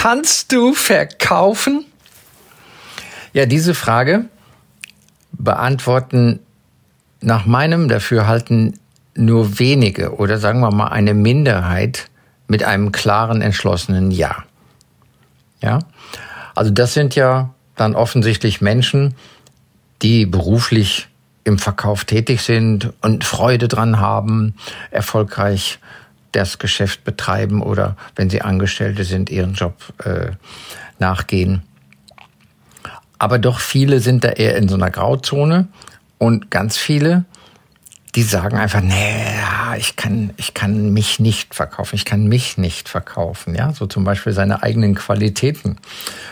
Kannst du verkaufen? Ja, diese Frage beantworten nach meinem Dafürhalten nur wenige oder sagen wir mal eine Minderheit mit einem klaren, entschlossenen Ja. Ja? Also das sind ja dann offensichtlich Menschen, die beruflich im Verkauf tätig sind und Freude dran haben, erfolgreich das Geschäft betreiben oder wenn sie Angestellte sind, ihren Job äh, nachgehen. Aber doch viele sind da eher in so einer Grauzone und ganz viele, die sagen einfach, nee, ich kann, ich kann mich nicht verkaufen, ich kann mich nicht verkaufen, ja, so zum Beispiel seine eigenen Qualitäten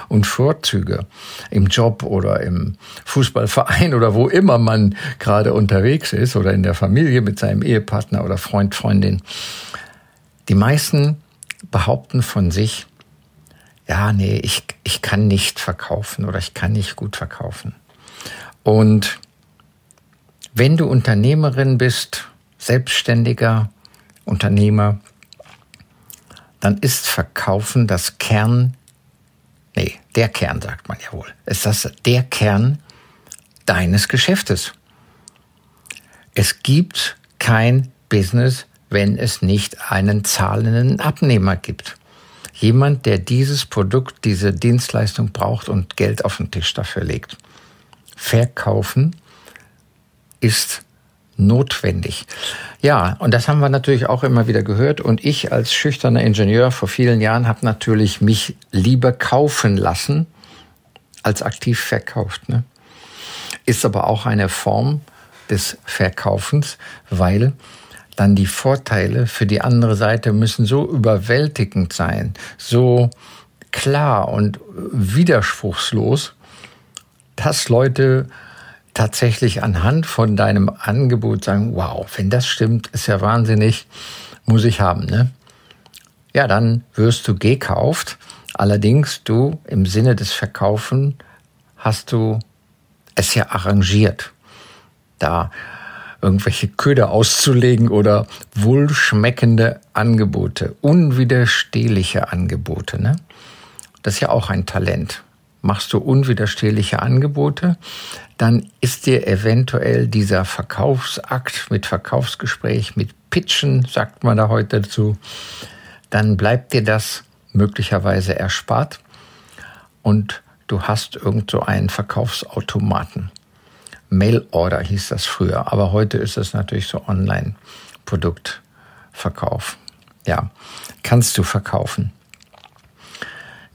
und Vorzüge im Job oder im Fußballverein oder wo immer man gerade unterwegs ist oder in der Familie mit seinem Ehepartner oder Freund, Freundin. Die meisten behaupten von sich, ja, nee, ich, ich kann nicht verkaufen oder ich kann nicht gut verkaufen. Und wenn du Unternehmerin bist, Selbstständiger, Unternehmer, dann ist Verkaufen das Kern, nee, der Kern sagt man ja wohl, ist das der Kern deines Geschäftes. Es gibt kein Business, wenn es nicht einen zahlenden Abnehmer gibt. Jemand, der dieses Produkt, diese Dienstleistung braucht und Geld auf den Tisch dafür legt. Verkaufen ist notwendig. Ja, und das haben wir natürlich auch immer wieder gehört. Und ich als schüchterner Ingenieur vor vielen Jahren habe natürlich mich lieber kaufen lassen, als aktiv verkauft. Ne? Ist aber auch eine Form des Verkaufens, weil dann die Vorteile für die andere Seite müssen so überwältigend sein, so klar und widerspruchslos, dass Leute tatsächlich anhand von deinem Angebot sagen, wow, wenn das stimmt, ist ja wahnsinnig, muss ich haben, ne? Ja, dann wirst du gekauft. Allerdings du im Sinne des Verkaufen hast du es ja arrangiert. Da irgendwelche Köder auszulegen oder wohlschmeckende Angebote, unwiderstehliche Angebote. Ne? Das ist ja auch ein Talent. Machst du unwiderstehliche Angebote, dann ist dir eventuell dieser Verkaufsakt mit Verkaufsgespräch, mit Pitchen, sagt man da heute dazu, dann bleibt dir das möglicherweise erspart und du hast irgend so einen Verkaufsautomaten. Mail-Order hieß das früher, aber heute ist es natürlich so Online-Produktverkauf. Ja, kannst du verkaufen.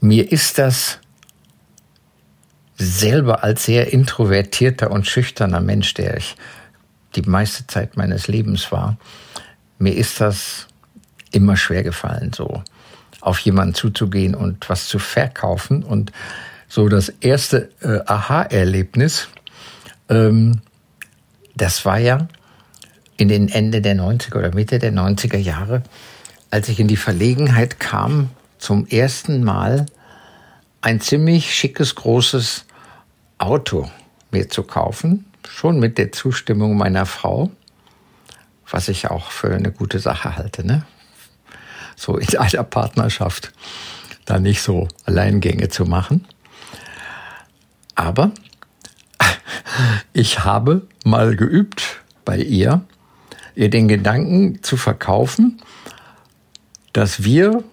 Mir ist das selber als sehr introvertierter und schüchterner Mensch, der ich die meiste Zeit meines Lebens war, mir ist das immer schwer gefallen, so auf jemanden zuzugehen und was zu verkaufen. Und so das erste äh, Aha-Erlebnis, ähm, das war ja in den Ende der 90er oder Mitte der 90er Jahre, als ich in die Verlegenheit kam, zum ersten Mal ein ziemlich schickes, großes Auto mir zu kaufen, schon mit der Zustimmung meiner Frau, was ich auch für eine gute Sache halte, ne? So in einer Partnerschaft da nicht so Alleingänge zu machen. Aber ich habe mal geübt bei ihr, ihr den Gedanken zu verkaufen, dass wir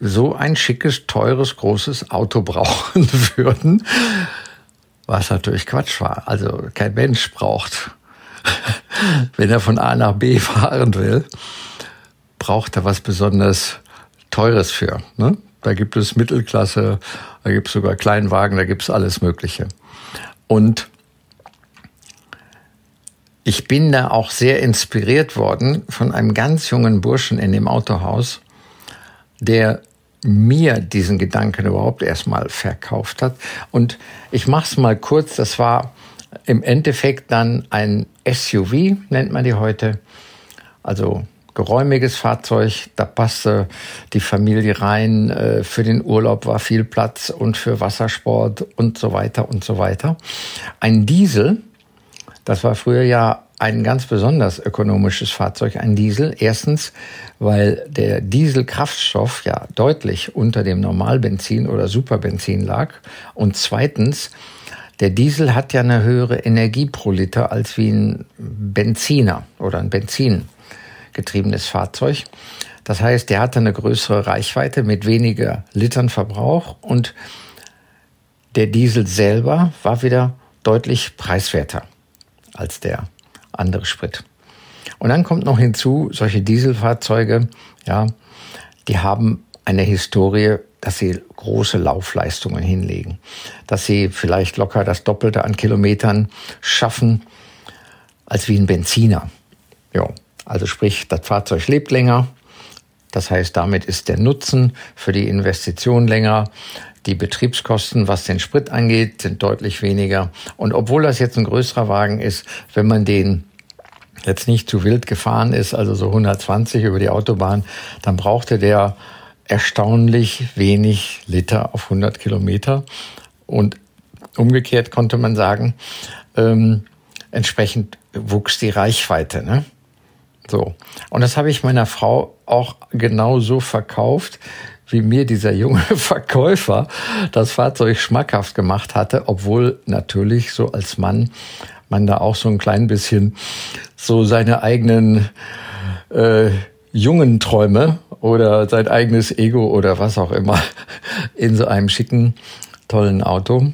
so ein schickes, teures, großes Auto brauchen würden, was natürlich Quatsch war. Also kein Mensch braucht, wenn er von A nach B fahren will, braucht er was besonders Teures für. Ne? Da gibt es Mittelklasse, da gibt es sogar Kleinwagen, da gibt es alles Mögliche. Und ich bin da auch sehr inspiriert worden von einem ganz jungen Burschen in dem Autohaus, der mir diesen Gedanken überhaupt erstmal verkauft hat. Und ich mache es mal kurz, das war im Endeffekt dann ein SUV, nennt man die heute. Also geräumiges Fahrzeug, da passte die Familie rein, äh, für den Urlaub war viel Platz und für Wassersport und so weiter und so weiter. Ein Diesel, das war früher ja ein ganz besonders ökonomisches Fahrzeug, ein Diesel. Erstens, weil der Dieselkraftstoff ja deutlich unter dem Normalbenzin oder Superbenzin lag. Und zweitens, der Diesel hat ja eine höhere Energie pro Liter als wie ein Benziner oder ein benzingetriebenes Fahrzeug. Das heißt, der hatte eine größere Reichweite mit weniger Litern Verbrauch und der Diesel selber war wieder deutlich preiswerter als der andere Sprit. Und dann kommt noch hinzu, solche Dieselfahrzeuge, ja, die haben eine Historie, dass sie große Laufleistungen hinlegen, dass sie vielleicht locker das Doppelte an Kilometern schaffen als wie ein Benziner. Ja, also sprich, das Fahrzeug lebt länger. Das heißt, damit ist der Nutzen für die Investition länger. Die Betriebskosten, was den Sprit angeht, sind deutlich weniger. Und obwohl das jetzt ein größerer Wagen ist, wenn man den jetzt nicht zu wild gefahren ist, also so 120 über die Autobahn, dann brauchte der erstaunlich wenig Liter auf 100 Kilometer. Und umgekehrt konnte man sagen, ähm, entsprechend wuchs die Reichweite. Ne? So. Und das habe ich meiner Frau auch genau so verkauft, wie mir dieser junge Verkäufer das Fahrzeug schmackhaft gemacht hatte, obwohl natürlich so als Mann man da auch so ein klein bisschen so seine eigenen äh, jungen Träume oder sein eigenes Ego oder was auch immer in so einem schicken, tollen Auto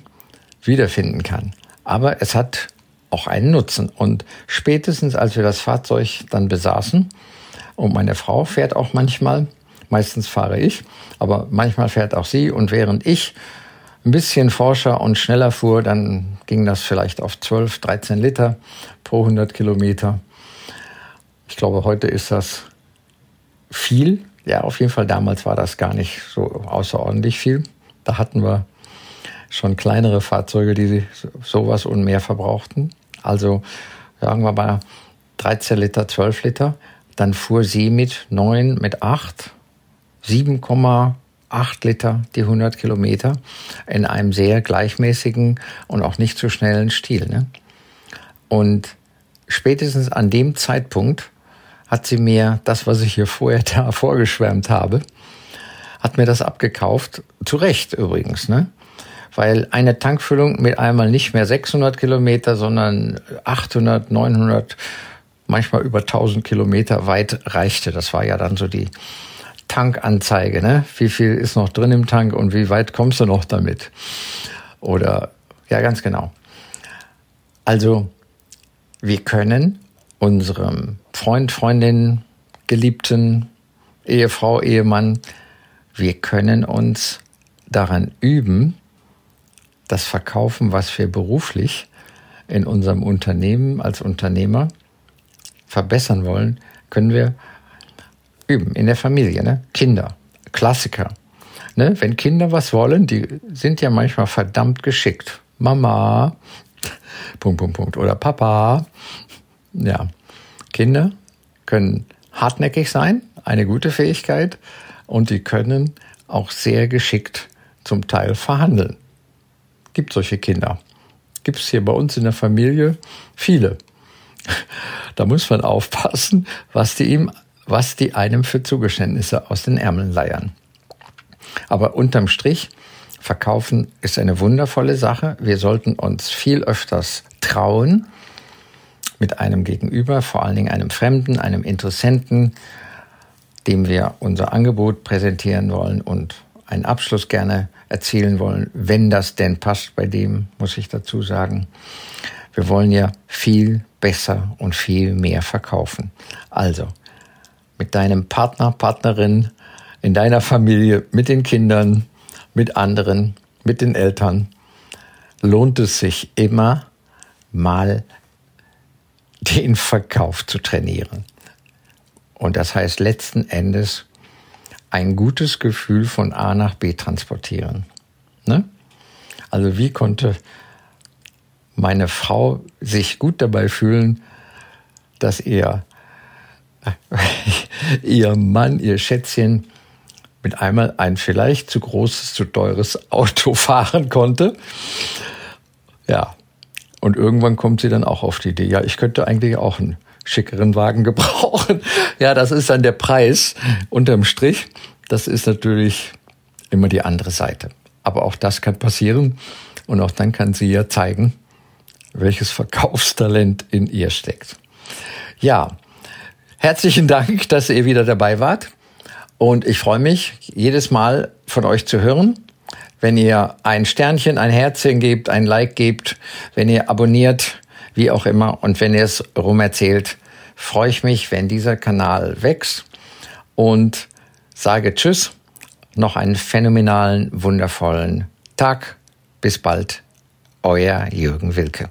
wiederfinden kann. Aber es hat auch einen Nutzen. Und spätestens, als wir das Fahrzeug dann besaßen, und meine Frau fährt auch manchmal, meistens fahre ich, aber manchmal fährt auch sie. Und während ich ein bisschen forscher und schneller fuhr, dann ging das vielleicht auf 12, 13 Liter pro 100 Kilometer. Ich glaube, heute ist das viel. Ja, auf jeden Fall damals war das gar nicht so außerordentlich viel. Da hatten wir schon kleinere Fahrzeuge, die sowas und mehr verbrauchten. Also sagen wir mal 13 Liter, 12 Liter. Dann fuhr sie mit 9, mit 8, 7,8 Liter die 100 Kilometer in einem sehr gleichmäßigen und auch nicht zu so schnellen Stil. Ne? Und spätestens an dem Zeitpunkt hat sie mir das, was ich hier vorher da vorgeschwärmt habe, hat mir das abgekauft. Zu Recht übrigens, ne? Weil eine Tankfüllung mit einmal nicht mehr 600 Kilometer, sondern 800, 900, manchmal über 1000 Kilometer weit reichte. Das war ja dann so die Tankanzeige, ne? Wie viel ist noch drin im Tank und wie weit kommst du noch damit? Oder, ja, ganz genau. Also, wir können unserem Freund, Freundin, Geliebten, Ehefrau, Ehemann, wir können uns daran üben, das Verkaufen, was wir beruflich in unserem Unternehmen als Unternehmer verbessern wollen, können wir üben in der Familie. Ne? Kinder, Klassiker. Ne? Wenn Kinder was wollen, die sind ja manchmal verdammt geschickt. Mama, Punkt, Punkt, Punkt. Oder Papa. Ja, Kinder können hartnäckig sein, eine gute Fähigkeit, und die können auch sehr geschickt zum Teil verhandeln. Gibt solche Kinder. Gibt es hier bei uns in der Familie viele. Da muss man aufpassen, was die ihm, was die einem für Zugeständnisse aus den Ärmeln leiern. Aber unterm Strich, verkaufen ist eine wundervolle Sache. Wir sollten uns viel öfters trauen, mit einem Gegenüber, vor allen Dingen einem Fremden, einem Interessenten, dem wir unser Angebot präsentieren wollen und einen Abschluss gerne erzielen wollen, wenn das denn passt bei dem, muss ich dazu sagen. Wir wollen ja viel besser und viel mehr verkaufen. Also mit deinem Partner, Partnerin, in deiner Familie, mit den Kindern, mit anderen, mit den Eltern, lohnt es sich immer mal den Verkauf zu trainieren. Und das heißt letzten Endes ein gutes Gefühl von A nach B transportieren. Ne? Also wie konnte meine Frau sich gut dabei fühlen, dass ihr, ihr Mann, ihr Schätzchen mit einmal ein vielleicht zu großes, zu teures Auto fahren konnte. Ja, und irgendwann kommt sie dann auch auf die Idee, ja, ich könnte eigentlich auch einen schickeren Wagen gebrauchen. Ja, das ist dann der Preis unterm Strich. Das ist natürlich immer die andere Seite. Aber auch das kann passieren. Und auch dann kann sie ja zeigen, welches Verkaufstalent in ihr steckt. Ja, herzlichen Dank, dass ihr wieder dabei wart. Und ich freue mich, jedes Mal von euch zu hören. Wenn ihr ein Sternchen, ein Herzchen gebt, ein Like gebt, wenn ihr abonniert, wie auch immer, und wenn ihr es rum erzählt, freue ich mich, wenn dieser Kanal wächst und sage Tschüss, noch einen phänomenalen, wundervollen Tag. Bis bald, euer Jürgen Wilke.